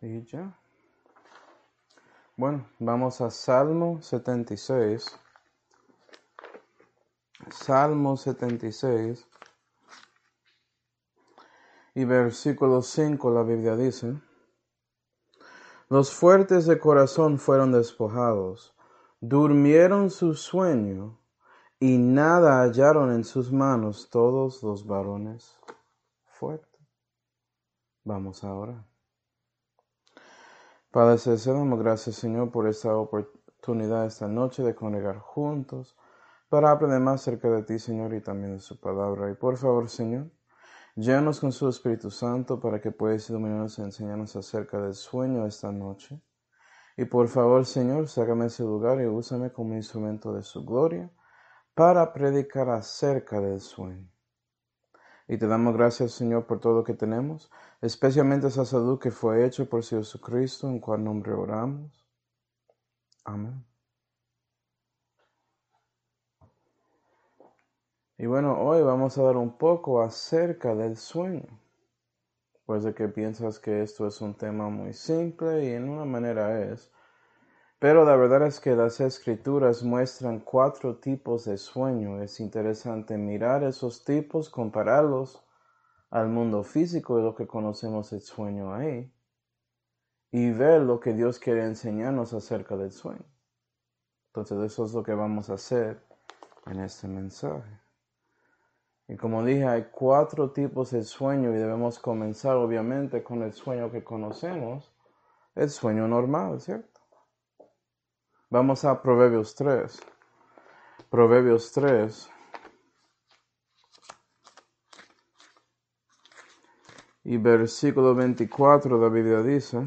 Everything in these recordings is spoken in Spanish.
Y ya. Bueno, vamos a Salmo 76. Salmo 76. Y versículo 5 la Biblia dice, Los fuertes de corazón fueron despojados, durmieron su sueño, y nada hallaron en sus manos todos los varones fuertes. Vamos ahora. Padre Celestial, damos gracias Señor por esta oportunidad esta noche de congregar juntos para aprender más acerca de ti Señor y también de su palabra. Y por favor Señor, llévanos con su Espíritu Santo para que puedas iluminarnos y enseñarnos acerca del sueño esta noche. Y por favor Señor, sácame ese lugar y úsame como instrumento de su gloria para predicar acerca del sueño. Y te damos gracias, Señor, por todo lo que tenemos, especialmente esa salud que fue hecha por Jesucristo, en cual nombre oramos. Amén. Y bueno, hoy vamos a dar un poco acerca del sueño. Pues de que piensas que esto es un tema muy simple y en una manera es. Pero la verdad es que las escrituras muestran cuatro tipos de sueño. Es interesante mirar esos tipos, compararlos al mundo físico de lo que conocemos el sueño ahí y ver lo que Dios quiere enseñarnos acerca del sueño. Entonces eso es lo que vamos a hacer en este mensaje. Y como dije, hay cuatro tipos de sueño y debemos comenzar obviamente con el sueño que conocemos, el sueño normal, ¿cierto? Vamos a Proverbios 3. Proverbios 3. Y versículo 24 la Biblia dice,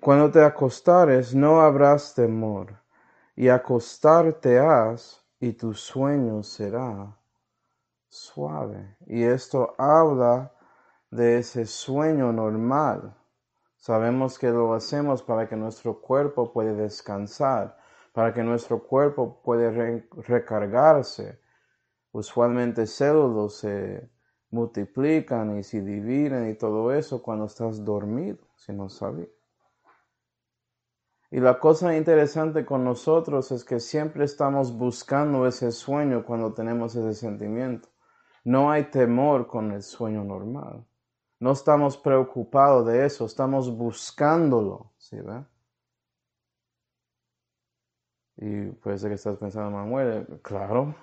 Cuando te acostares no habrás temor, y acostarte has, y tu sueño será suave. Y esto habla de ese sueño normal Sabemos que lo hacemos para que nuestro cuerpo pueda descansar, para que nuestro cuerpo pueda recargarse. Usualmente células se multiplican y se dividen y todo eso cuando estás dormido, si no sabes. Y la cosa interesante con nosotros es que siempre estamos buscando ese sueño cuando tenemos ese sentimiento. No hay temor con el sueño normal. No estamos preocupados de eso, estamos buscándolo, ¿sí ve? Y puede ser que estás pensando, Manuel, claro,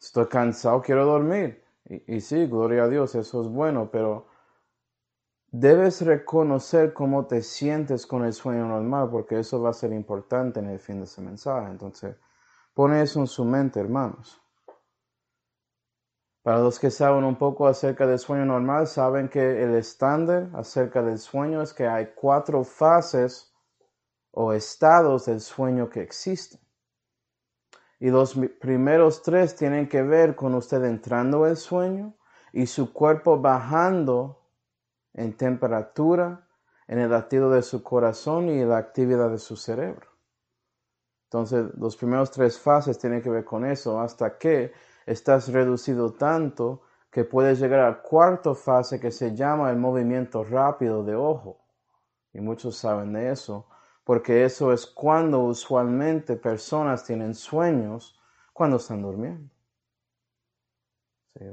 estoy cansado, quiero dormir. Y, y sí, gloria a Dios, eso es bueno, pero debes reconocer cómo te sientes con el sueño normal, porque eso va a ser importante en el fin de ese mensaje. Entonces, pone eso en su mente, hermanos. Para los que saben un poco acerca del sueño normal, saben que el estándar acerca del sueño es que hay cuatro fases o estados del sueño que existen. Y los primeros tres tienen que ver con usted entrando el sueño y su cuerpo bajando en temperatura, en el latido de su corazón y la actividad de su cerebro. Entonces, los primeros tres fases tienen que ver con eso hasta que estás reducido tanto que puedes llegar a la cuarta fase que se llama el movimiento rápido de ojo. Y muchos saben de eso, porque eso es cuando usualmente personas tienen sueños cuando están durmiendo. ¿Sí,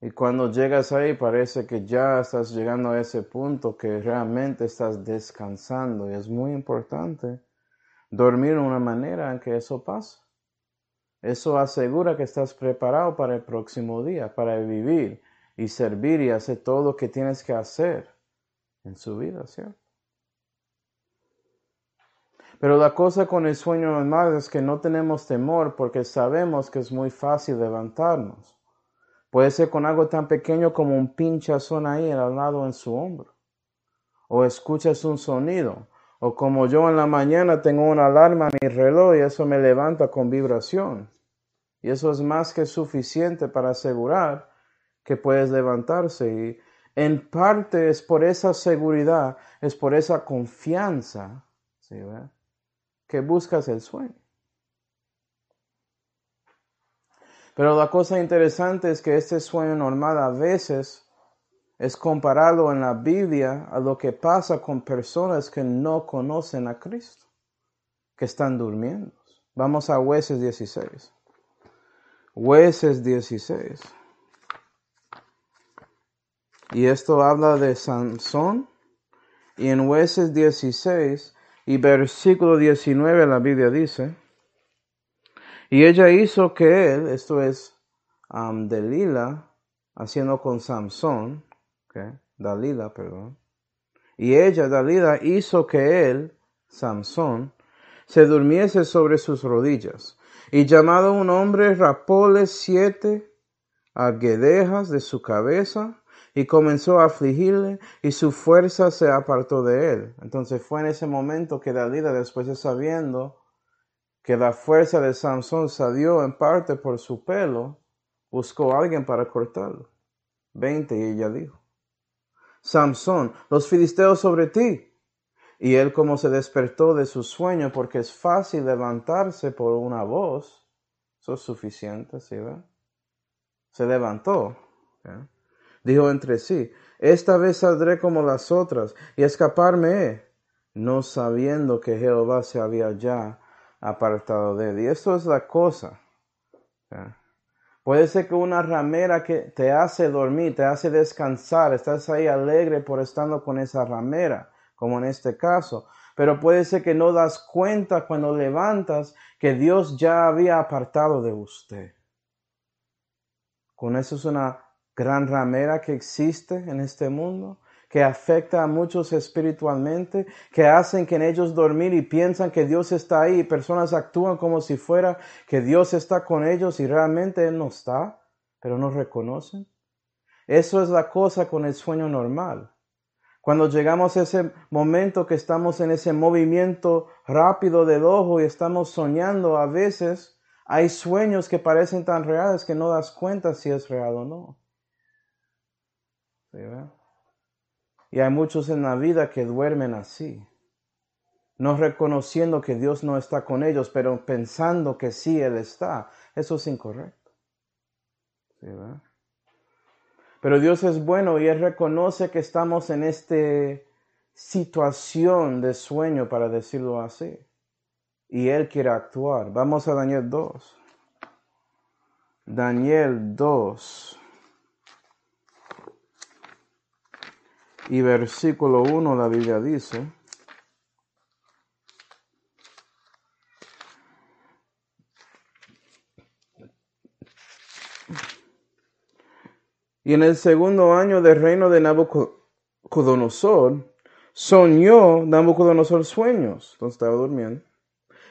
y cuando llegas ahí parece que ya estás llegando a ese punto que realmente estás descansando y es muy importante dormir de una manera en que eso pasa. Eso asegura que estás preparado para el próximo día, para vivir y servir y hacer todo lo que tienes que hacer en su vida, ¿cierto? Pero la cosa con el sueño normal es que no tenemos temor porque sabemos que es muy fácil levantarnos. Puede ser con algo tan pequeño como un pinchazón ahí al lado en su hombro. O escuchas un sonido. O como yo en la mañana tengo una alarma en mi reloj y eso me levanta con vibración. Y eso es más que suficiente para asegurar que puedes levantarse. Y en parte es por esa seguridad, es por esa confianza ¿sí, que buscas el sueño. Pero la cosa interesante es que este sueño normal a veces es compararlo en la Biblia a lo que pasa con personas que no conocen a Cristo, que están durmiendo. Vamos a Hueses 16. Hueses 16. Y esto habla de Sansón. Y en Hueses 16 y versículo 19 la Biblia dice, y ella hizo que él, esto es um, Delila, haciendo con Samson, Dalila, perdón. Y ella, Dalila, hizo que él, Samson, se durmiese sobre sus rodillas. Y llamado un hombre, rapóle siete aguedejas de su cabeza y comenzó a afligirle y su fuerza se apartó de él. Entonces fue en ese momento que Dalila, después de sabiendo que la fuerza de Samson salió en parte por su pelo, buscó a alguien para cortarlo. Veinte, y ella dijo, Samson, los filisteos sobre ti. Y él como se despertó de su sueño, porque es fácil levantarse por una voz, eso es suficiente, ¿sí ve? Se levantó. Dijo entre sí, esta vez saldré como las otras y escaparme no sabiendo que Jehová se había ya apartado de él. Y esto es la cosa. Puede ser que una ramera que te hace dormir, te hace descansar, estás ahí alegre por estando con esa ramera, como en este caso. Pero puede ser que no das cuenta cuando levantas que Dios ya había apartado de usted. Con eso es una gran ramera que existe en este mundo que afecta a muchos espiritualmente, que hacen que en ellos dormir y piensan que Dios está ahí. Personas actúan como si fuera que Dios está con ellos y realmente Él no está, pero no reconocen. Eso es la cosa con el sueño normal. Cuando llegamos a ese momento que estamos en ese movimiento rápido del ojo y estamos soñando, a veces hay sueños que parecen tan reales que no das cuenta si es real o no. ¿Sí, y hay muchos en la vida que duermen así, no reconociendo que Dios no está con ellos, pero pensando que sí Él está. Eso es incorrecto. Pero Dios es bueno y Él reconoce que estamos en esta situación de sueño, para decirlo así. Y Él quiere actuar. Vamos a Daniel 2. Daniel 2. y versículo 1 la Biblia dice, Y en el segundo año del reino de Nabucodonosor, soñó Nabucodonosor sueños, entonces estaba durmiendo,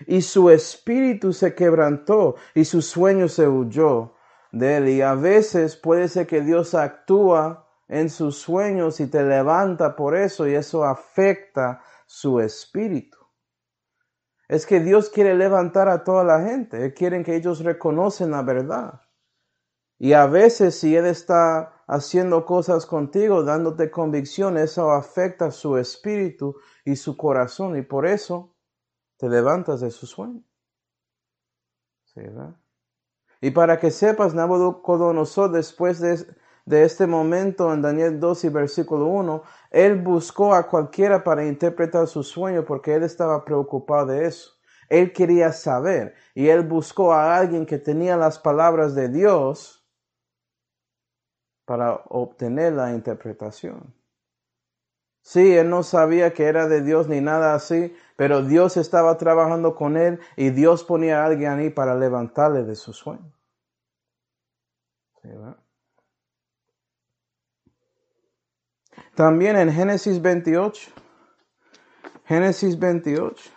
y su espíritu se quebrantó y su sueño se huyó de él. Y a veces puede ser que Dios actúa en sus sueños y te levanta por eso y eso afecta su espíritu. Es que Dios quiere levantar a toda la gente, Él quiere que ellos reconocen la verdad. Y a veces si Él está haciendo cosas contigo, dándote convicción, eso afecta su espíritu y su corazón y por eso te levantas de su sueño. ¿Sí, y para que sepas, Nabucodonosor después de de este momento en Daniel 2 y versículo 1, él buscó a cualquiera para interpretar su sueño porque él estaba preocupado de eso. Él quería saber y él buscó a alguien que tenía las palabras de Dios para obtener la interpretación. Sí, él no sabía que era de Dios ni nada así, pero Dios estaba trabajando con él y Dios ponía a alguien ahí para levantarle de su sueño. También en Génesis 28, Génesis 28.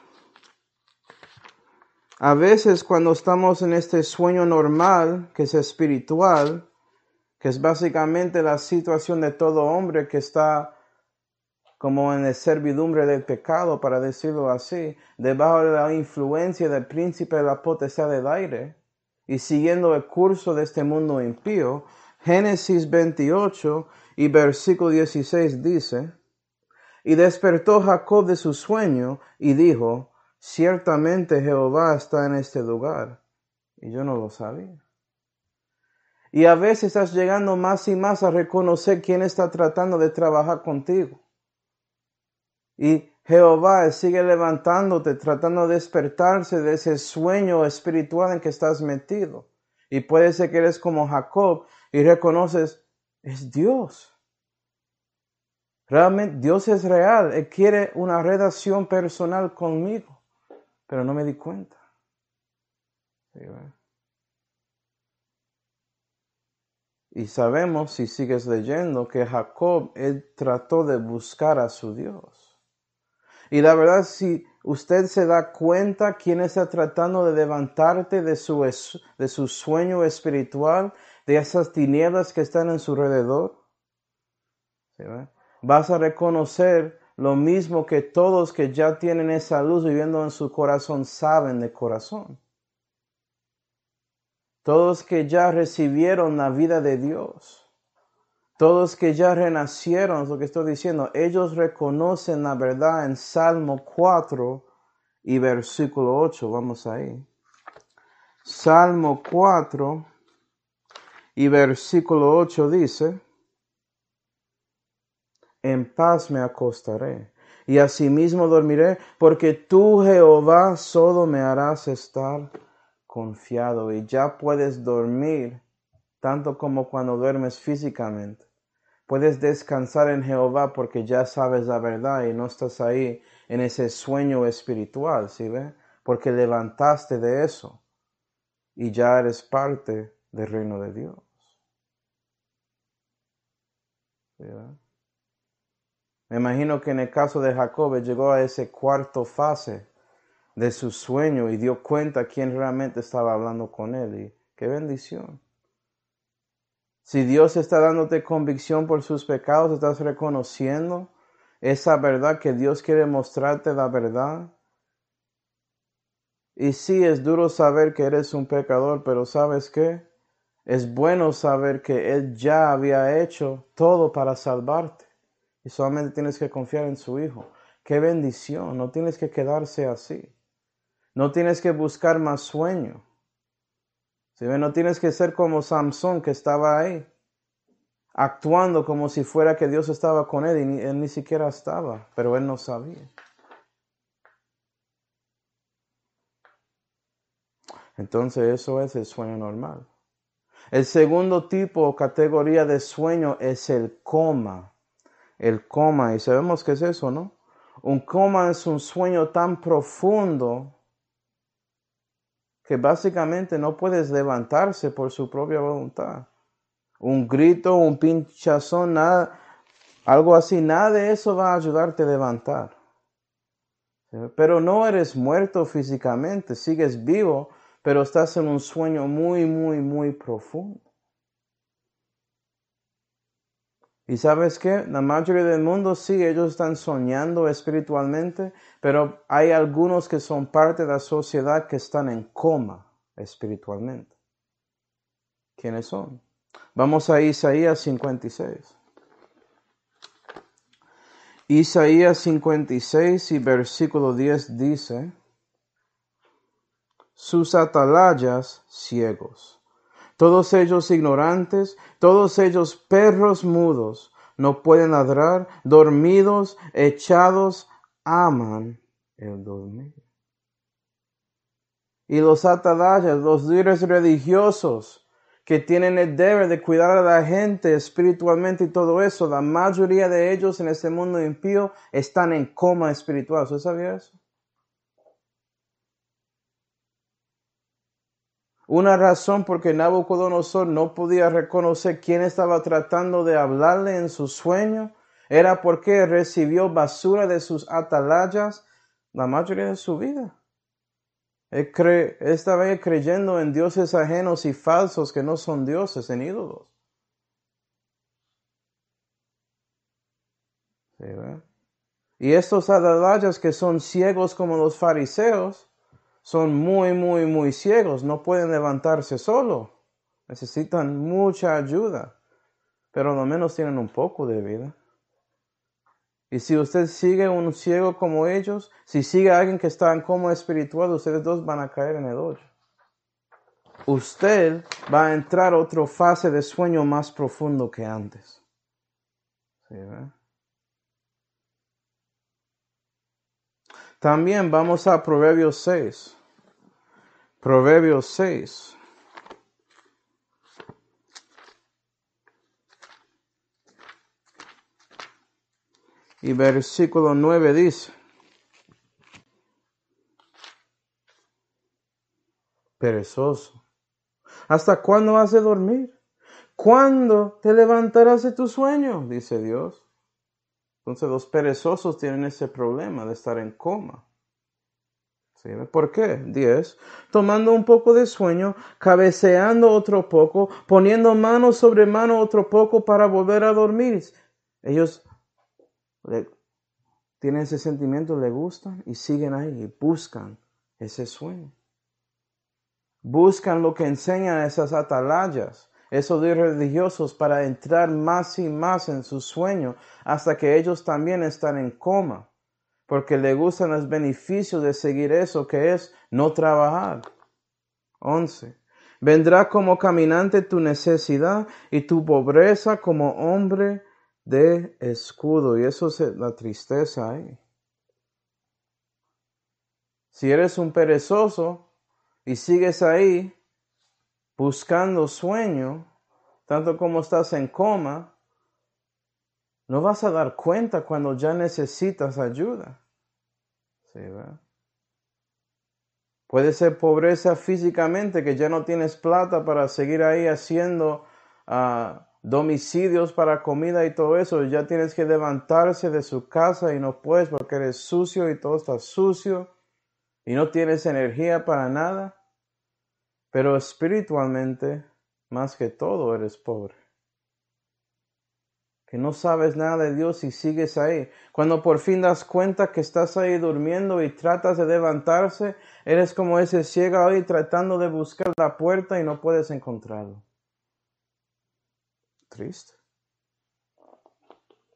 A veces cuando estamos en este sueño normal, que es espiritual, que es básicamente la situación de todo hombre que está como en la servidumbre del pecado, para decirlo así, debajo de la influencia del príncipe de la potestad del aire y siguiendo el curso de este mundo impío, Génesis 28 y versículo 16 dice, y despertó Jacob de su sueño y dijo, ciertamente Jehová está en este lugar. Y yo no lo sabía. Y a veces estás llegando más y más a reconocer quién está tratando de trabajar contigo. Y Jehová sigue levantándote, tratando de despertarse de ese sueño espiritual en que estás metido. Y puede ser que eres como Jacob y reconoces, es Dios. Realmente Dios es real. Él quiere una relación personal conmigo, pero no me di cuenta. Y sabemos, si sigues leyendo, que Jacob, él trató de buscar a su Dios. Y la verdad, si usted se da cuenta quién está tratando de levantarte de su, de su sueño espiritual, de esas tinieblas que están en su alrededor, vas a reconocer lo mismo que todos que ya tienen esa luz viviendo en su corazón saben de corazón. Todos que ya recibieron la vida de Dios. Todos que ya renacieron, lo que estoy diciendo, ellos reconocen la verdad en Salmo 4 y versículo 8. Vamos ahí. Salmo 4 y versículo 8 dice, en paz me acostaré y asimismo dormiré, porque tú, Jehová, solo me harás estar confiado y ya puedes dormir tanto como cuando duermes físicamente. Puedes descansar en Jehová porque ya sabes la verdad y no estás ahí en ese sueño espiritual, ¿sí ve? Porque levantaste de eso y ya eres parte del reino de Dios. Me imagino que en el caso de Jacob llegó a ese cuarto fase de su sueño y dio cuenta quién realmente estaba hablando con él. Y qué bendición. Si Dios está dándote convicción por sus pecados, estás reconociendo esa verdad que Dios quiere mostrarte la verdad. Y sí, es duro saber que eres un pecador, pero ¿sabes qué? Es bueno saber que Él ya había hecho todo para salvarte. Y solamente tienes que confiar en su Hijo. Qué bendición, no tienes que quedarse así. No tienes que buscar más sueño. No tienes que ser como Samson que estaba ahí, actuando como si fuera que Dios estaba con él y él ni siquiera estaba, pero él no sabía. Entonces eso es el sueño normal. El segundo tipo o categoría de sueño es el coma. El coma, y sabemos qué es eso, ¿no? Un coma es un sueño tan profundo que básicamente no puedes levantarse por su propia voluntad. Un grito, un pinchazón, nada, algo así, nada de eso va a ayudarte a levantar. Pero no eres muerto físicamente, sigues vivo, pero estás en un sueño muy, muy, muy profundo. Y sabes qué, la mayoría del mundo sí, ellos están soñando espiritualmente, pero hay algunos que son parte de la sociedad que están en coma espiritualmente. ¿Quiénes son? Vamos a Isaías 56. Isaías 56 y versículo 10 dice, sus atalayas ciegos todos ellos ignorantes, todos ellos perros mudos, no pueden ladrar, dormidos, echados, aman el dormir. Y los atalayas, los líderes religiosos, que tienen el deber de cuidar a la gente espiritualmente y todo eso, la mayoría de ellos en este mundo impío están en coma espiritual. ¿Usted sabía eso? Una razón por que Nabucodonosor no podía reconocer quién estaba tratando de hablarle en su sueño era porque recibió basura de sus atalayas la mayoría de su vida. Estaba creyendo en dioses ajenos y falsos que no son dioses, en ídolos. y estos atalayas que son ciegos como los fariseos, son muy, muy, muy ciegos, no pueden levantarse solo, necesitan mucha ayuda, pero al menos tienen un poco de vida. Y si usted sigue un ciego como ellos, si sigue a alguien que está en coma espiritual, ustedes dos van a caer en el hoyo. usted va a entrar a otra fase de sueño más profundo que antes. También vamos a Proverbios 6. Proverbios 6. Y versículo 9 dice, perezoso, ¿hasta cuándo has de dormir? ¿Cuándo te levantarás de tu sueño? dice Dios. Entonces los perezosos tienen ese problema de estar en coma. ¿Por qué? 10. Tomando un poco de sueño, cabeceando otro poco, poniendo mano sobre mano otro poco para volver a dormir. Ellos tienen ese sentimiento, le gustan y siguen ahí y buscan ese sueño. Buscan lo que enseñan esas atalayas, esos religiosos para entrar más y más en su sueño hasta que ellos también están en coma, porque le gustan los beneficios de seguir eso que es no trabajar. 11. Vendrá como caminante tu necesidad y tu pobreza como hombre de escudo. Y eso es la tristeza ahí. Si eres un perezoso y sigues ahí buscando sueño, tanto como estás en coma, no vas a dar cuenta cuando ya necesitas ayuda. Puede ser pobreza físicamente, que ya no tienes plata para seguir ahí haciendo uh, domicilios para comida y todo eso, ya tienes que levantarse de su casa y no puedes porque eres sucio y todo está sucio y no tienes energía para nada. Pero espiritualmente, más que todo, eres pobre. Que no sabes nada de Dios y sigues ahí. Cuando por fin das cuenta que estás ahí durmiendo y tratas de levantarse, eres como ese ciego ahí tratando de buscar la puerta y no puedes encontrarlo triste.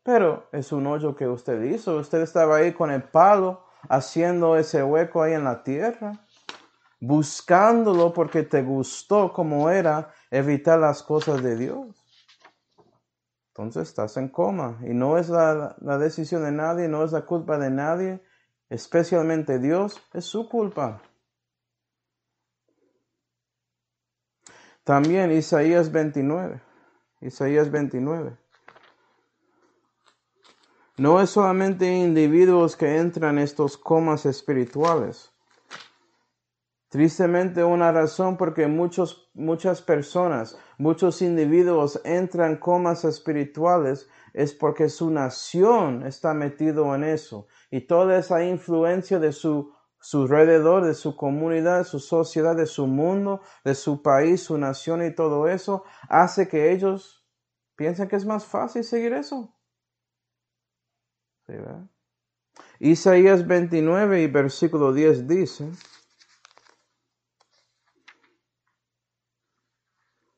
Pero es un hoyo que usted hizo. Usted estaba ahí con el palo haciendo ese hueco ahí en la tierra, buscándolo porque te gustó como era evitar las cosas de Dios. Entonces estás en coma y no es la, decisión de nadie, no es la culpa de nadie, especialmente Dios, es su culpa. También Isaías 29. Isaías 29. No es solamente individuos que entran en estos comas espirituales. Tristemente una razón porque muchos, muchas personas, muchos individuos entran en comas espirituales es porque su nación está metido en eso y toda esa influencia de su, su alrededor, de su comunidad, de su sociedad, de su mundo, de su país, su nación y todo eso hace que ellos ¿Piensan que es más fácil seguir eso? Isaías 29 y versículo 10 dice,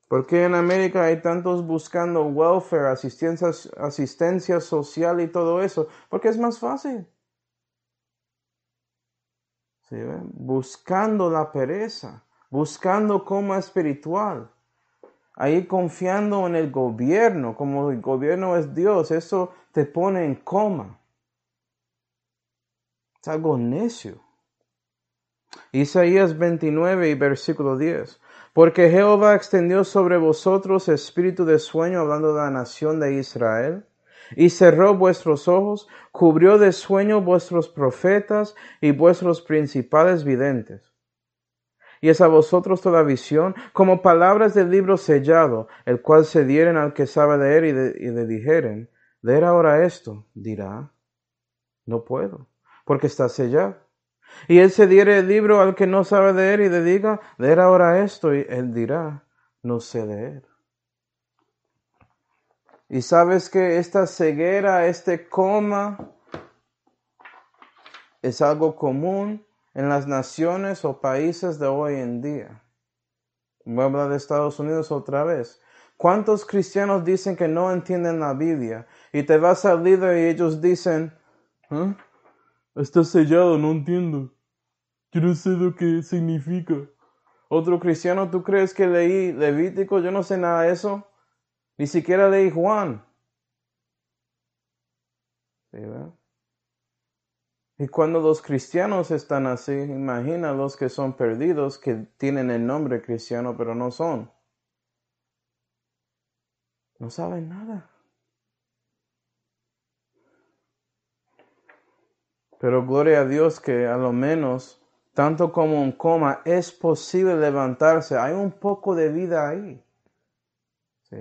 ¿por qué en América hay tantos buscando welfare, asistencia, asistencia social y todo eso? Porque es más fácil. Buscando la pereza, buscando como espiritual ahí confiando en el gobierno, como el gobierno es Dios, eso te pone en coma. Es algo necio. Isaías 29 y versículo 10. Porque Jehová extendió sobre vosotros espíritu de sueño, hablando de la nación de Israel, y cerró vuestros ojos, cubrió de sueño vuestros profetas y vuestros principales videntes y es a vosotros toda visión, como palabras del libro sellado, el cual se dieren al que sabe leer y, y le dijeren, leer ahora esto, dirá, no puedo, porque está sellado. Y él se diere el libro al que no sabe leer y le diga, leer ahora esto, y él dirá, no sé leer. Y sabes que esta ceguera, este coma, es algo común en las naciones o países de hoy en día. Voy a hablar de Estados Unidos otra vez. ¿Cuántos cristianos dicen que no entienden la Biblia? Y te vas al líder y ellos dicen, ¿Ah? Está sellado, no entiendo. Quiero sé lo que significa. Otro cristiano, ¿tú crees que leí Levítico? Yo no sé nada de eso. Ni siquiera leí Juan. y cuando los cristianos están así, imagina los que son perdidos, que tienen el nombre cristiano, pero no son. No saben nada. Pero gloria a Dios que a lo menos, tanto como un coma, es posible levantarse. Hay un poco de vida ahí. ¿Sí,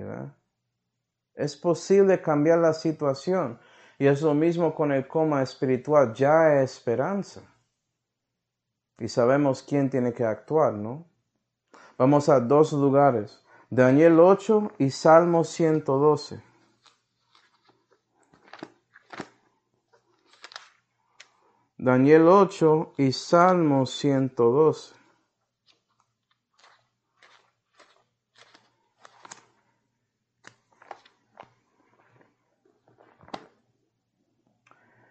es posible cambiar la situación. Y es lo mismo con el coma espiritual. Ya hay esperanza. Y sabemos quién tiene que actuar, ¿no? Vamos a dos lugares. Daniel 8 y Salmo 112. Daniel 8 y Salmo 112.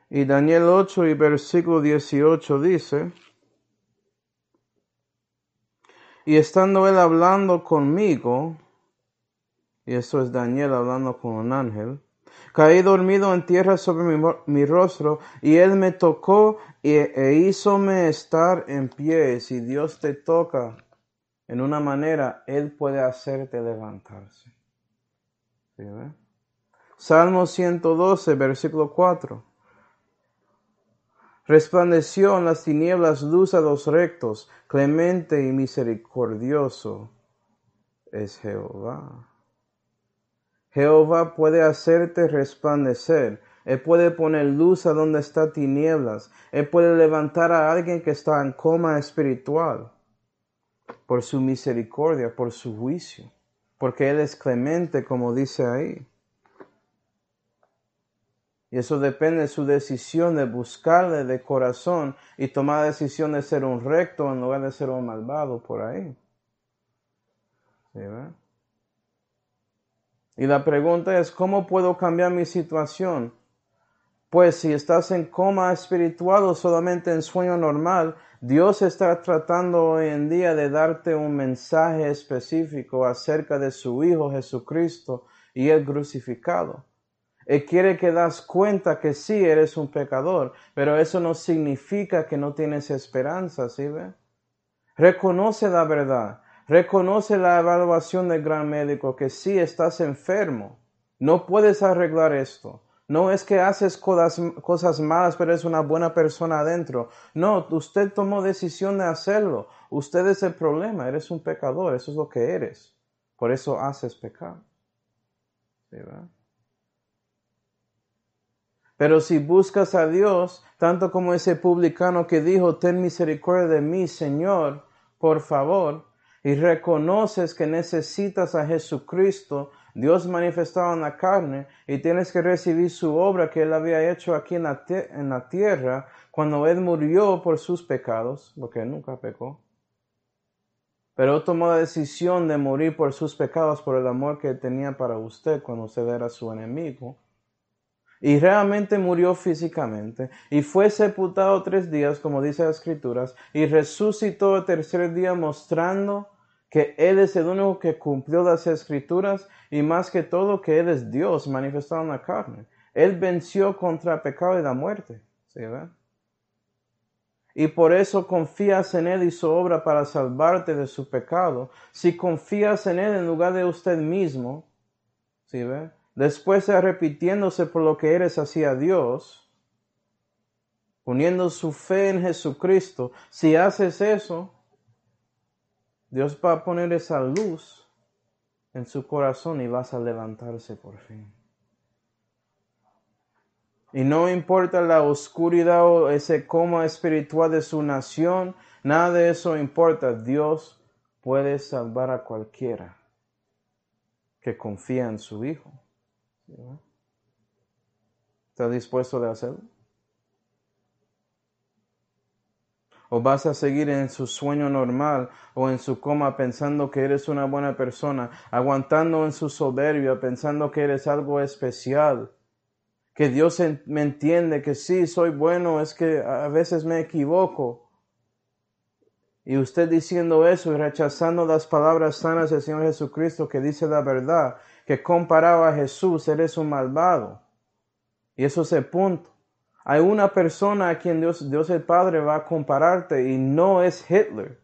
Y Daniel 8 y versículo 18 dice, y estando él hablando conmigo, y eso es Daniel hablando con un ángel, Caí dormido en tierra sobre mi, rostro y Él me tocó e, e hízome estar en pie. Si Dios te toca en una manera, Él puede hacerte levantarse. Salmo 112, versículo 4. Resplandeció en las tinieblas luz a los rectos, clemente y misericordioso es Jehová. Jehová puede hacerte resplandecer. Él puede poner luz a donde está tinieblas. Él puede levantar a alguien que está en coma espiritual por su misericordia, por su juicio, porque Él es clemente, como dice ahí. Y eso depende de su decisión de buscarle de corazón y tomar la decisión de ser un recto en lugar de ser un malvado por ahí. ¿Sí, y la pregunta es, ¿cómo puedo cambiar mi situación? Pues si estás en coma espiritual o solamente en sueño normal, Dios está tratando hoy en día de darte un mensaje específico acerca de su Hijo Jesucristo y el crucificado. Él quiere que das cuenta que sí eres un pecador, pero eso no significa que no tienes esperanza, ¿sí ve? Reconoce la verdad Reconoce la evaluación del gran médico que sí estás enfermo. No puedes arreglar esto. No es que haces cosas, cosas malas, pero es una buena persona adentro. No, usted tomó decisión de hacerlo. Usted es el problema. Eres un pecador. Eso es lo que eres. Por eso haces pecado. Pero si buscas a Dios, tanto como ese publicano que dijo, ten misericordia de mí, Señor, por favor, y reconoces que necesitas a Jesucristo, Dios manifestado en la carne, y tienes que recibir su obra que Él había hecho aquí en la, tierra, cuando Él murió por sus pecados, porque Él nunca pecó. Pero tomó la decisión de morir por sus pecados, por el amor que tenía para usted cuando usted era su enemigo. Y realmente murió físicamente. Y fue sepultado tres días, como dice las escrituras, y resucitó el tercer día mostrando que Él es el único que cumplió las escrituras y más que todo que Él es Dios manifestado en la carne. Él venció contra el pecado y la muerte. ¿Sí, Y por eso confías en Él y su obra para salvarte de su pecado. Si confías en Él en lugar de usted mismo, ¿sí ve? Después de repitiéndose por lo que eres hacia Dios, poniendo su fe en Jesucristo, si haces eso, Dios va a poner esa luz en su corazón y vas a levantarse por fin. Y no importa la oscuridad o ese coma espiritual de su nación, nada de eso importa. Dios puede salvar a cualquiera que confía en su Hijo. ¿Está dispuesto a hacerlo? O vas a seguir en su sueño normal o en su coma pensando que eres una buena persona, aguantando en su soberbia, pensando que eres algo especial, que Dios me entiende, que sí, soy bueno, es que a veces me equivoco. Y usted diciendo eso y rechazando las palabras sanas del Señor Jesucristo que dice la verdad, que comparaba a Jesús, eres un malvado. Y eso es el punto. Hay una persona a quien Dios, Dios el Padre va a compararte y no es Hitler,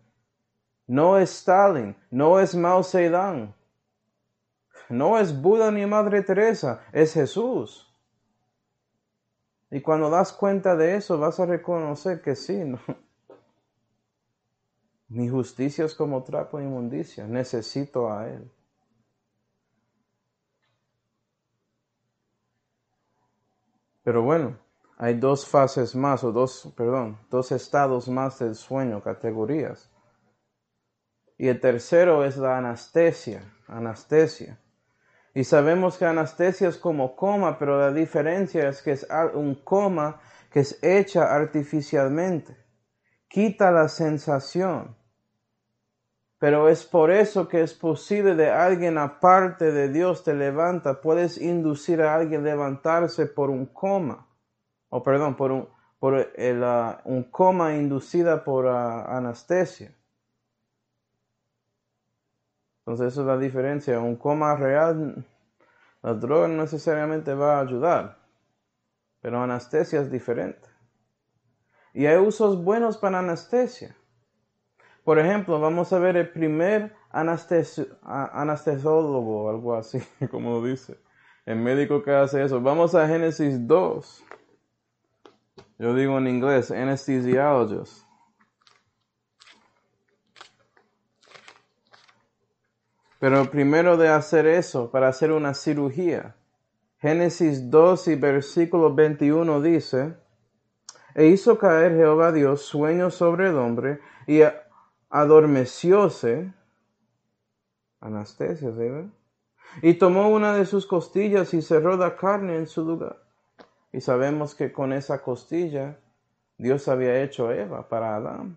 no es Stalin, no es Mao Zedong, no es Buda ni Madre Teresa, es Jesús. Y cuando das cuenta de eso, vas a reconocer que sí, no. Mi justicia es como trapo de inmundicia, necesito a Él. Pero bueno, hay dos fases más, o dos, perdón, dos estados más del sueño, categorías. Y el tercero es la anestesia, anestesia. Y sabemos que anestesia es como coma, pero la diferencia es que es un coma que es hecha artificialmente. Quita la sensación. Pero es por eso que es posible de alguien aparte de Dios te levanta. Puedes inducir a alguien a levantarse por un coma o perdón, por un, por el, uh, un coma inducida por uh, anestesia. Entonces esa es la diferencia. Un coma real, la droga no necesariamente va a ayudar, pero anestesia es diferente. Y hay usos buenos para anestesia. Por ejemplo, vamos a ver el primer anestesiólogo, algo así, como dice. El médico que hace eso. Vamos a Génesis 2. Yo digo en inglés, anesthesiologist. Pero primero de hacer eso, para hacer una cirugía, Génesis 2 y versículo 21 dice, e hizo caer Jehová Dios sueño sobre el hombre y adormecióse, anestesia, ¿sí? Y tomó una de sus costillas y cerró la carne en su lugar. Y sabemos que con esa costilla Dios había hecho Eva para Adán.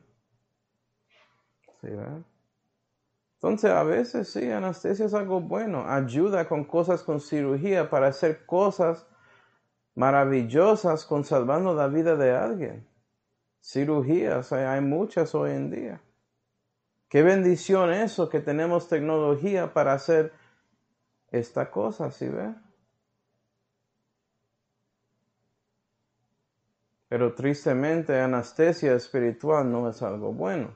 ¿Sí, Entonces a veces sí, anestesia es algo bueno, ayuda con cosas con cirugía para hacer cosas maravillosas con salvando la vida de alguien. Cirugías, hay muchas hoy en día. Qué bendición eso que tenemos tecnología para hacer esta cosa, ¿sí ve? Pero tristemente anestesia espiritual no es algo bueno.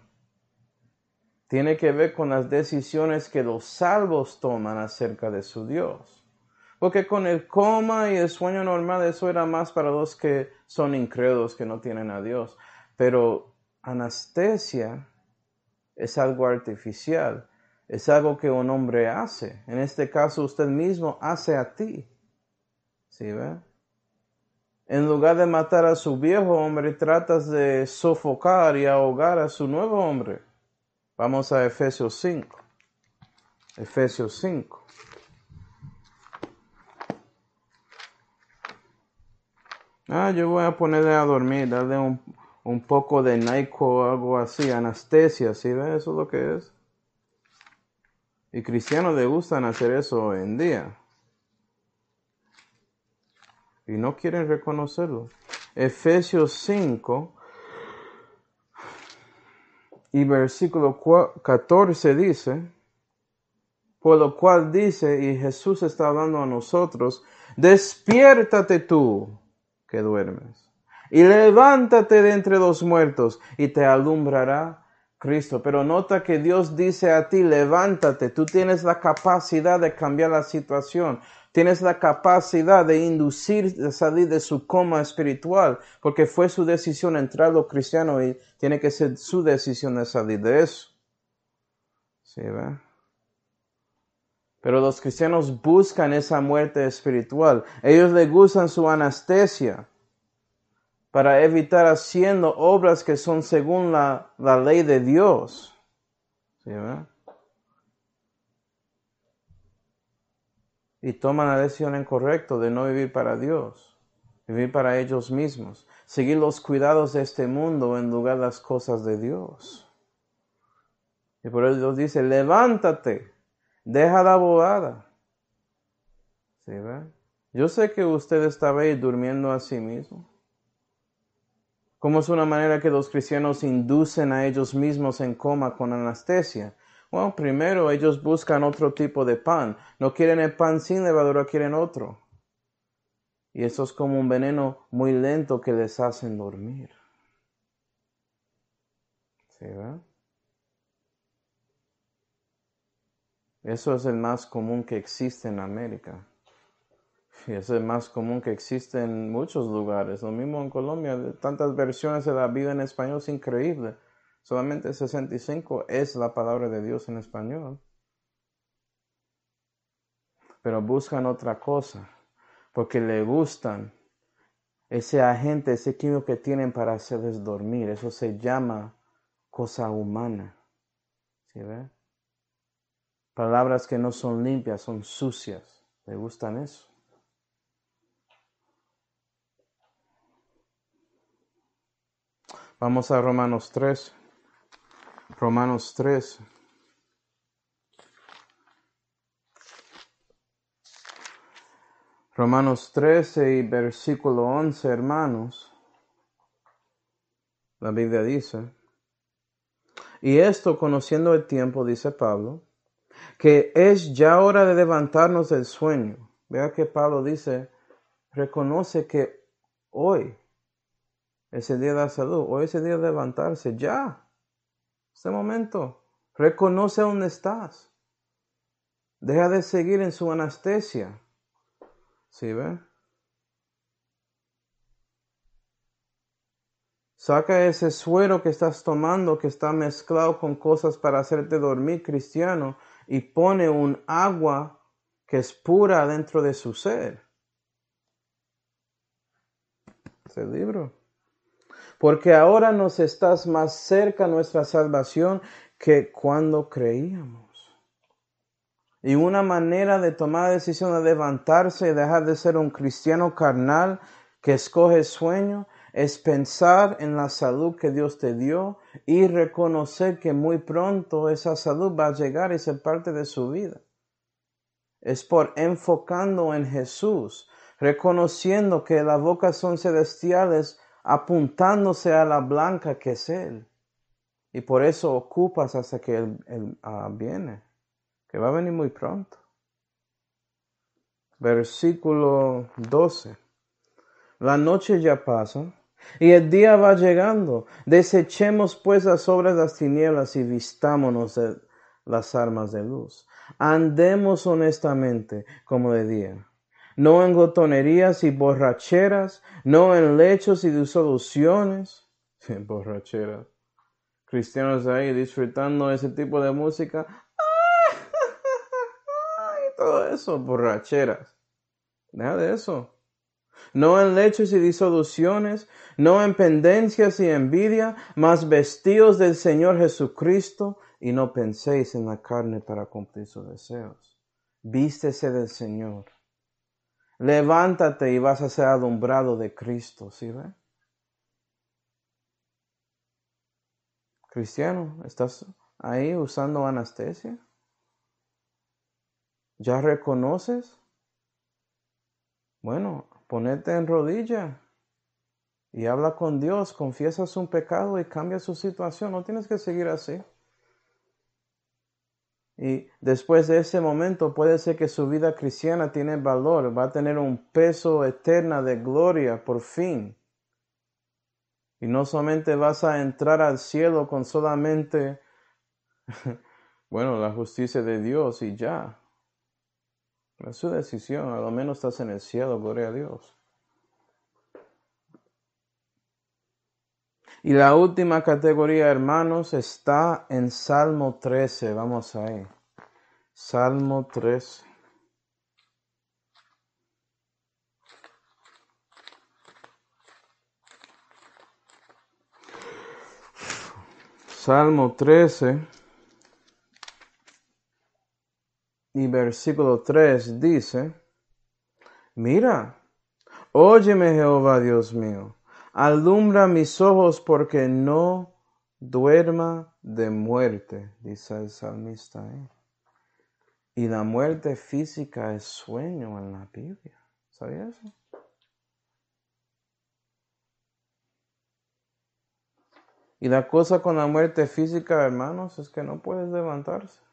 Tiene que ver con las decisiones que los salvos toman acerca de su Dios. Porque con el coma y el sueño normal eso era más para los que son incrédulos, que no tienen a Dios. Pero anestesia es algo artificial, es algo que un hombre hace. En este caso usted mismo hace a ti. ¿Sí ve? En lugar de matar a su viejo hombre, tratas de sofocar y ahogar a su nuevo hombre. Vamos a Efesios 5. Efesios 5. Ah, yo voy a ponerle a dormir, darle un, un poco de Nyquil o algo así, anestesia, ¿sí ve? Eso es lo que es. Y cristianos le gustan hacer eso hoy en día y no quieren reconocerlo. Efesios 5 y versículo 14 dice, por lo cual dice, y Jesús está hablando a nosotros, despiértate tú que duermes, y levántate de entre los muertos, y te alumbrará Cristo. Pero nota que Dios dice a ti, levántate, tú tienes la capacidad de cambiar la situación. Tienes la capacidad de inducir, de salir de su coma espiritual, porque fue su decisión entrar lo cristiano y tiene que ser su decisión de salir de eso. ¿Sí, ve? Pero los cristianos buscan esa muerte espiritual. Ellos le gustan su anestesia para evitar haciendo obras que son según la, la ley de Dios. ¿Sí? Y toman la decisión incorrecta de no vivir para Dios, vivir para ellos mismos, seguir los cuidados de este mundo en lugar de las cosas de Dios. Y por eso Dios dice, levántate, deja la abogada. ¿Sí? Yo sé que usted estaba ahí durmiendo a sí mismo. ¿Cómo es una manera que los cristianos inducen a ellos mismos en coma con anestesia? Bueno, primero ellos buscan otro tipo de pan. No quieren el pan sin levadura, quieren otro. Y eso es como un veneno muy lento que les hacen dormir. ¿Sí, verdad? Eso es el más común que existe en América. Y es el más común que existe en muchos lugares. Lo mismo en Colombia. Tantas versiones de la Biblia en español es increíble. Solamente 65 es la palabra de Dios en español. Pero buscan otra cosa. Porque le gustan ese agente, ese químico que tienen para hacerles dormir. Eso se llama cosa humana. ¿Sí ve? Palabras que no son limpias, son sucias. ¿Le gustan eso? Vamos a Romanos 3. Romanos 3. Romanos 13 y versículo 11, hermanos. La Biblia dice, y esto conociendo el tiempo, dice Pablo, que es ya hora de levantarnos del sueño. Vea que Pablo dice, reconoce que hoy es el día de la salud, hoy es el día de levantarse, ya, este momento, reconoce dónde estás. Deja de seguir en su anestesia. ¿Sí ve? Saca ese suero que estás tomando, que está mezclado con cosas para hacerte dormir cristiano, y pone un agua que es pura dentro de su ser. Ese libro. Porque ahora nos estás más cerca nuestra salvación que cuando creíamos. Y una manera de tomar decisión de levantarse y dejar de ser un cristiano carnal que escoge sueño es pensar en la salud que Dios te dio y reconocer que muy pronto esa salud va a llegar y ser parte de su vida. Es por enfocando en Jesús, reconociendo que las bocas son celestiales, apuntándose a la blanca que es Él. Y por eso ocupas hasta que Él, ah, viene, que va a venir muy pronto. Versículo 12. La noche ya pasa y el día va llegando. Desechemos pues las obras de las tinieblas y vistámonos de las armas de luz. Andemos honestamente como de día, no en gotonerías y borracheras, no en lechos y disoluciones. borracheras. Cristianos ahí disfrutando ese tipo de música. y todo eso, borracheras. Nada de eso no en lechos y disoluciones, no en pendencias y envidia, mas vestidos del Señor Jesucristo, y no penséis en la carne para cumplir sus deseos. Vístese del Señor. Levántate y vas a ser alumbrado de Cristo, ¿sí ve? Cristiano, ¿estás ahí usando anestesia? ¿Ya reconoces? Bueno, ponete en rodilla y habla con Dios, confiesas un pecado y cambia su situación. No tienes que seguir así. Y después de ese momento puede ser que su vida cristiana tiene valor, va a tener un peso eterno de gloria por fin. Y no solamente vas a entrar al cielo con solamente, bueno, la justicia de Dios y ya. Es su decisión, a lo menos estás en el cielo, gloria a Dios. Y la última categoría, hermanos, está en Salmo 13. Vamos ahí. Salmo 13. Salmo 13. y versículo 3 dice, mira, óyeme Jehová Dios mío, alumbra mis ojos porque no duerma de muerte, dice el salmista. Y la muerte física es sueño en la Biblia. ¿Sabía eso? Y la cosa con la muerte física, hermanos, es que no puedes levantarse.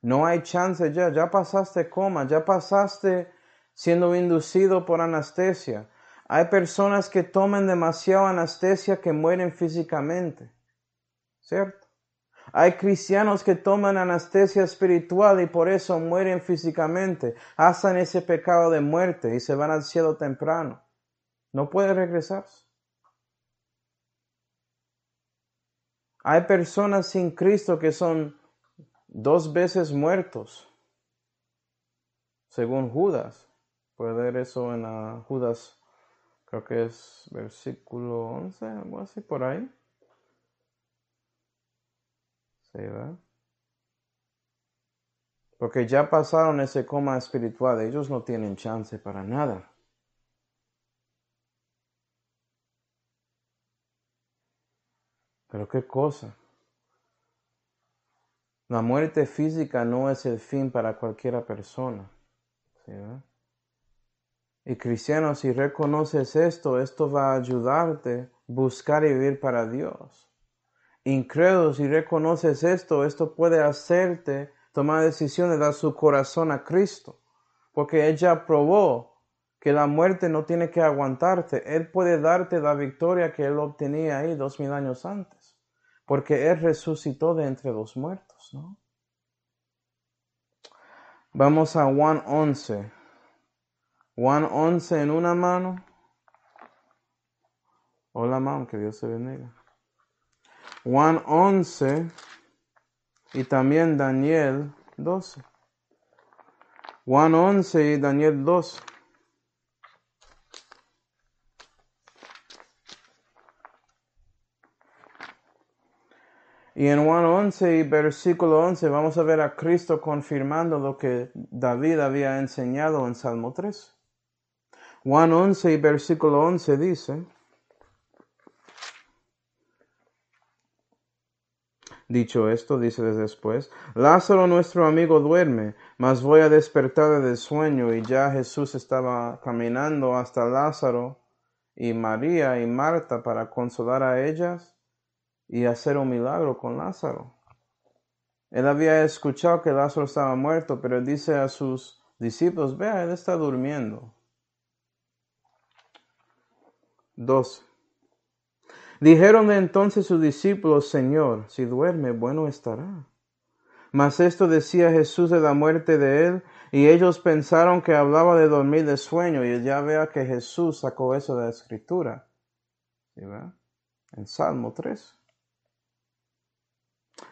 No hay chance ya, ya pasaste coma, ya pasaste siendo inducido por anestesia. Hay personas que toman demasiada anestesia que mueren físicamente, ¿cierto? Hay cristianos que toman anestesia espiritual y por eso mueren físicamente, hacen ese pecado de muerte y se van al cielo temprano. No puede regresarse. Hay personas sin Cristo que son dos veces muertos, según Judas. Puede ver eso en Judas, creo que es versículo 11, algo así por ahí. ¿Sí, ¿verdad? Porque ya pasaron ese coma espiritual, ellos no tienen chance para nada. Pero qué cosa. La muerte física no es el fin para cualquiera persona. Y cristiano, si reconoces esto, esto va a ayudarte a buscar y vivir para Dios. Incrédulo, si reconoces esto, esto puede hacerte tomar decisión de dar su corazón a Cristo. Porque ella probó que la muerte no tiene que aguantarte. Él puede darte la victoria que él obtenía ahí dos mil años antes. Porque Él resucitó de entre los muertos. Vamos a Juan 11. Juan 11 en una mano. Hola, mamá, que Dios se bendiga. Juan 11 y también Daniel 12. Juan 11 y Daniel 12. Y en Juan 11 y versículo 11 vamos a ver a Cristo confirmando lo que David había enseñado en Salmo 3. Juan 11 y versículo 11 dice, Dicho esto, dice después, Lázaro nuestro amigo duerme, mas voy a despertar del sueño. Y ya Jesús estaba caminando hasta Lázaro y María y Marta para consolar a ellas y hacer un milagro con Lázaro. Él había escuchado que Lázaro estaba muerto, pero dice a sus discípulos, vea, él está durmiendo. 2. Dijeron entonces sus discípulos, Señor, si duerme, bueno estará. Mas esto decía Jesús de la muerte de él, y ellos pensaron que hablaba de dormir de sueño, y ya vea que Jesús sacó eso de la escritura. ¿Sí, En Salmo 3.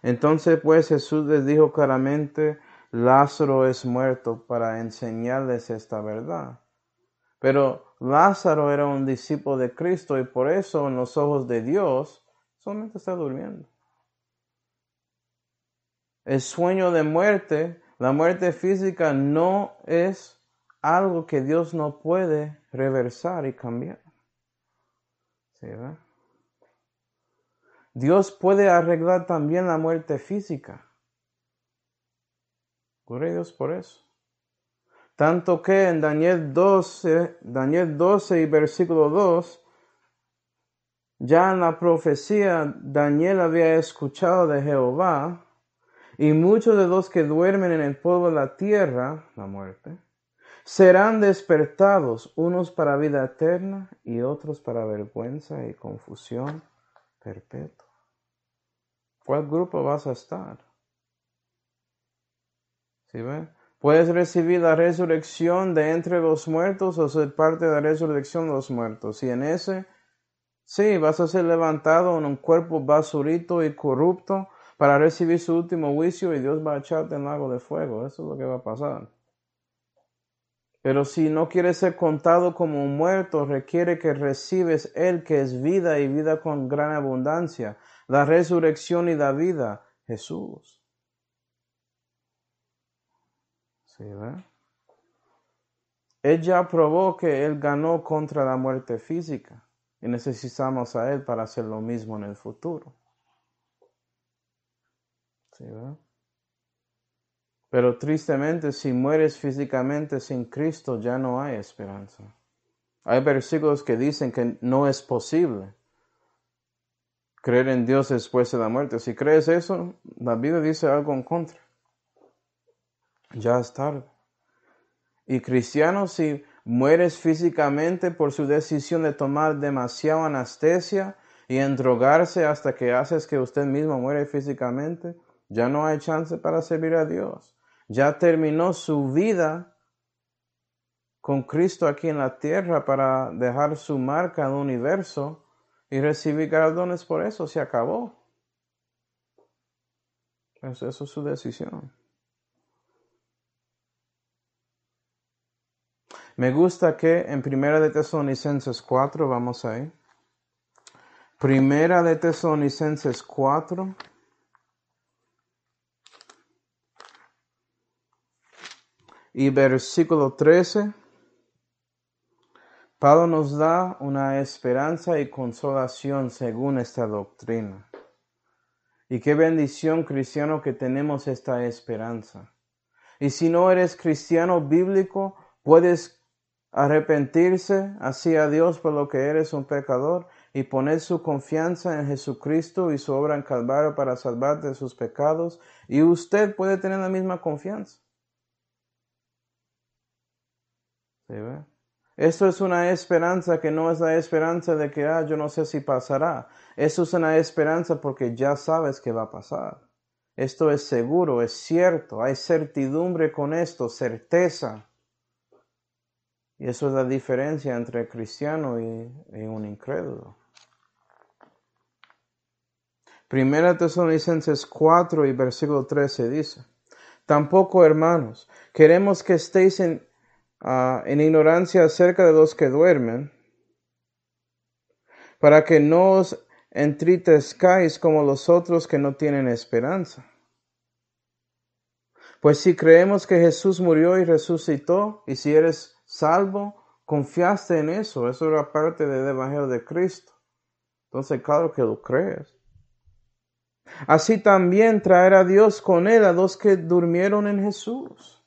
Entonces pues Jesús les dijo claramente, Lázaro es muerto para enseñarles esta verdad. Pero Lázaro era un discípulo de Cristo y por eso en los ojos de Dios solamente está durmiendo. El sueño de muerte, la muerte física no es algo que Dios no puede reversar y cambiar. ¿Sí, Dios puede arreglar también la muerte física. Gloria Dios por eso. Tanto que en Daniel 12, Daniel 12 y versículo 2, ya en la profecía Daniel había escuchado de Jehová, y muchos de los que duermen en el polvo de la tierra, la muerte, serán despertados, unos para vida eterna y otros para vergüenza y confusión perpetua. ¿Cuál grupo vas a estar? ¿Sí ve? Puedes recibir la resurrección de entre los muertos o ser parte de la resurrección de los muertos. Y en ese, sí, vas a ser levantado en un cuerpo basurito y corrupto para recibir su último juicio y Dios va a echarte en lago de fuego. Eso es lo que va a pasar. Pero si no quieres ser contado como un muerto, requiere que recibes el que es vida y vida con gran abundancia la resurrección y la vida, Jesús. ¿Sí, Él ya probó que Él ganó contra la muerte física y necesitamos a Él para hacer lo mismo en el futuro. ¿Sí, Pero tristemente, si mueres físicamente sin Cristo, ya no hay esperanza. Hay versículos que dicen que no es posible creer en Dios después de la muerte. Si crees eso, la Biblia dice algo en contra. Ya es tarde. Y cristiano, si mueres físicamente por su decisión de tomar demasiada anestesia y endrogarse hasta que haces que usted mismo muere físicamente, ya no hay chance para servir a Dios. Ya terminó su vida con Cristo aquí en la tierra para dejar su marca en el universo y recibir galardones por eso. Se acabó. Eso, eso es su decisión. Me gusta que en Primera de Tesalonicenses 4, vamos ahí. Primera de Tesalonicenses 4. Y versículo 13. Pablo nos da una esperanza y consolación según esta doctrina. Y qué bendición cristiano que tenemos esta esperanza. Y si no eres cristiano bíblico, puedes arrepentirse así a Dios por lo que eres un pecador y poner su confianza en Jesucristo y su obra en Calvario para salvarte de sus pecados y usted puede tener la misma confianza. ¿Sí ve? Esto es una esperanza que no es la esperanza de que, ah, yo no sé si pasará. Esto es una esperanza porque ya sabes que va a pasar. Esto es seguro, es cierto, hay certidumbre con esto, certeza. Y eso es la diferencia entre cristiano y, un incrédulo. Primera Tesalonicenses 4 y versículo 13 dice, Tampoco, hermanos, queremos que estéis en, ah, en ignorancia acerca de los que duermen, para que no os entritezcáis como los otros que no tienen esperanza. Pues si creemos que Jesús murió y resucitó, y si eres salvo, confiaste en eso, eso era parte del Evangelio de Cristo. Entonces, claro que lo crees. Así también traerá Dios con él a los que durmieron en Jesús.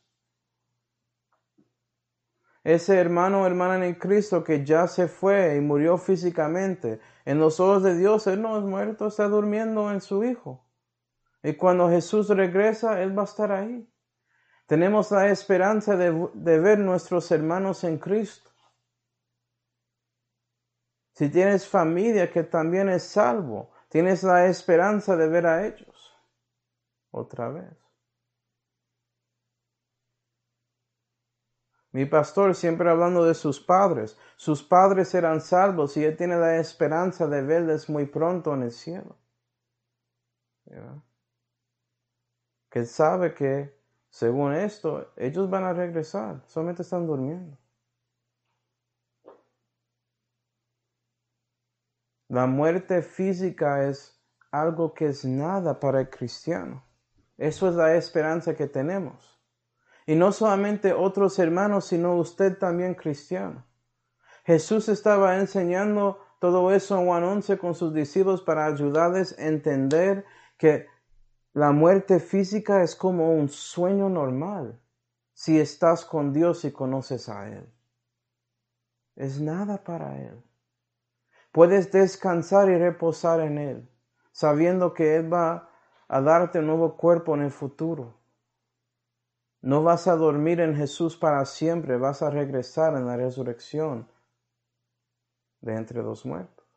Ese hermano o hermana en Cristo que ya se fue y murió físicamente, en los ojos de Dios, él no es muerto, está durmiendo en su Hijo. Y cuando Jesús regresa, él va a estar ahí. Tenemos la esperanza de, ver nuestros hermanos en Cristo. Si tienes familia que también es salvo, tienes la esperanza de ver a ellos otra vez. Mi pastor siempre hablando de sus padres. Sus padres eran salvos y él tiene la esperanza de verles muy pronto en el cielo. Que él sabe que según esto, ellos van a regresar, solamente están durmiendo. La muerte física es algo que es nada para el cristiano. Eso es la esperanza que tenemos. Y no solamente otros hermanos, sino usted también cristiano. Jesús estaba enseñando todo eso en Juan 11 con sus discípulos para ayudarles a entender que la muerte física es como un sueño normal si estás con Dios y conoces a Él. Es nada para Él. Puedes descansar y reposar en Él, sabiendo que Él va a darte un nuevo cuerpo en el futuro. No vas a dormir en Jesús para siempre, vas a regresar en la resurrección de entre los muertos.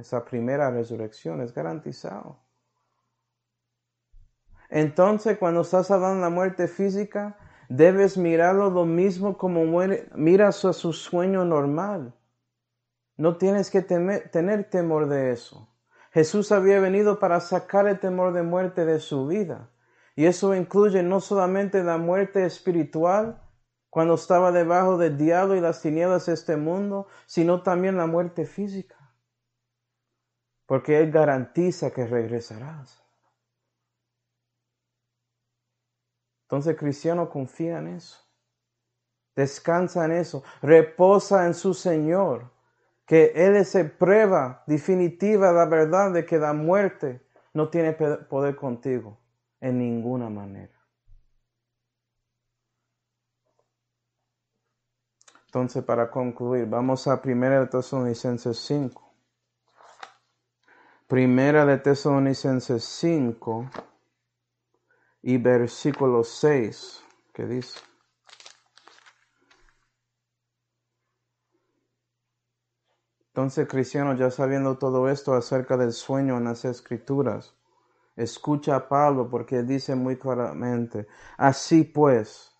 Esa primera resurrección es garantizado. Entonces, cuando estás hablando de la muerte física, debes mirarlo lo mismo como miras a su sueño normal. No tienes que tener temor de eso. Jesús había venido para sacar el temor de muerte de su vida. Y eso incluye no solamente la muerte espiritual, cuando estaba debajo del diablo y las tinieblas de este mundo, sino también la muerte física. Porque Él garantiza que regresarás. Entonces, cristiano confía en eso. Descansa en eso. Reposa en su Señor. Que Él es prueba definitiva de la verdad de que la muerte no tiene poder contigo en ninguna manera. Entonces, para concluir, vamos a 1 Tesalonicenses 5. Primera de Tesalonicenses 5 y versículo 6, que dice. Entonces, cristiano, ya sabiendo todo esto acerca del sueño en las escrituras, escucha a Pablo porque dice muy claramente, así pues,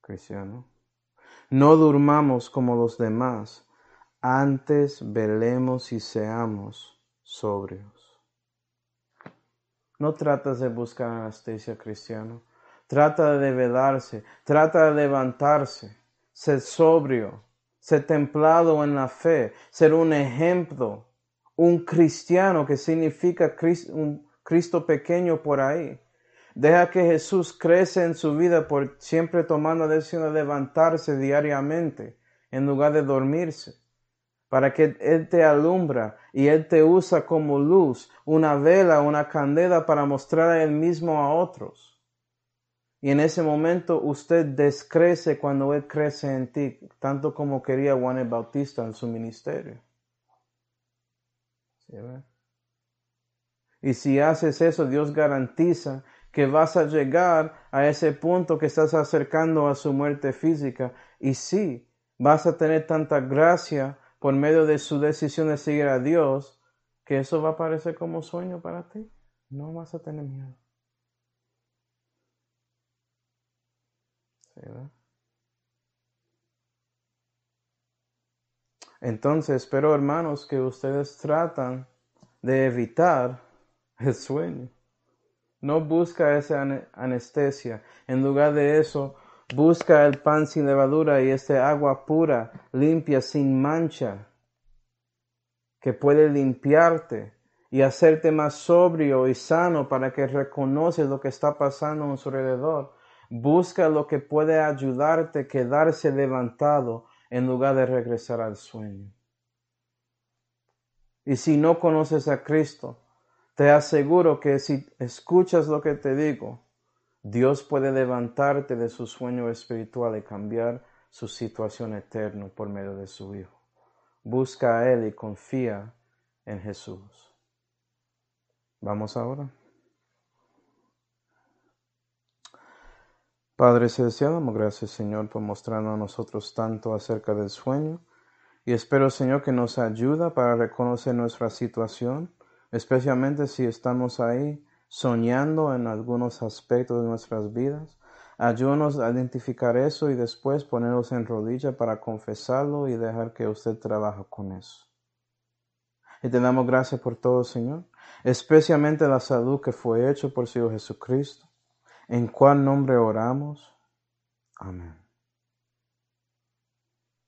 cristiano, no durmamos como los demás, antes velemos y seamos sobrios. No tratas de buscar anestesia, cristiano. Trata de velarse, trata de levantarse, ser sobrio, ser templado en la fe, ser un ejemplo, un cristiano que significa un Cristo pequeño por ahí. Deja que Jesús crece en su vida por siempre tomando la decisión de levantarse diariamente en lugar de dormirse, para que Él te alumbra y Él te usa como luz, una vela, una candela para mostrar a Él mismo a otros. Y en ese momento usted descrece cuando Él crece en ti, tanto como quería Juan Bautista en su ministerio. y si haces eso, Dios garantiza que vas a llegar a ese punto que estás acercando a su muerte física. Y sí, vas a tener tanta gracia por medio de su decisión de seguir a Dios, que eso va a parecer como sueño para ti. No vas a tener miedo. Entonces, espero hermanos que ustedes tratan de evitar el sueño. No busca esa anestesia. En lugar de eso, busca el pan sin levadura y este agua pura, limpia, sin mancha, que puede limpiarte y hacerte más sobrio y sano para que reconoces lo que está pasando a su alrededor Busca lo que puede ayudarte a quedarse levantado en lugar de regresar al sueño. Y si no conoces a Cristo, te aseguro que si escuchas lo que te digo, Dios puede levantarte de su sueño espiritual y cambiar su situación eterna por medio de su Hijo. Busca a Él y confía en Jesús. Vamos ahora. Padre Celestial, damos gracias Señor por mostrarnos a nosotros tanto acerca del sueño y espero Señor que nos ayuda para reconocer nuestra situación, especialmente si estamos ahí soñando en algunos aspectos de nuestras vidas. Ayúdanos a identificar eso y después ponernos en rodilla para confesarlo y dejar que usted trabaje con eso. Y te damos gracias por todo, Señor, especialmente la salud que fue hecho por Señor Jesucristo en cuál nombre oramos. Amén.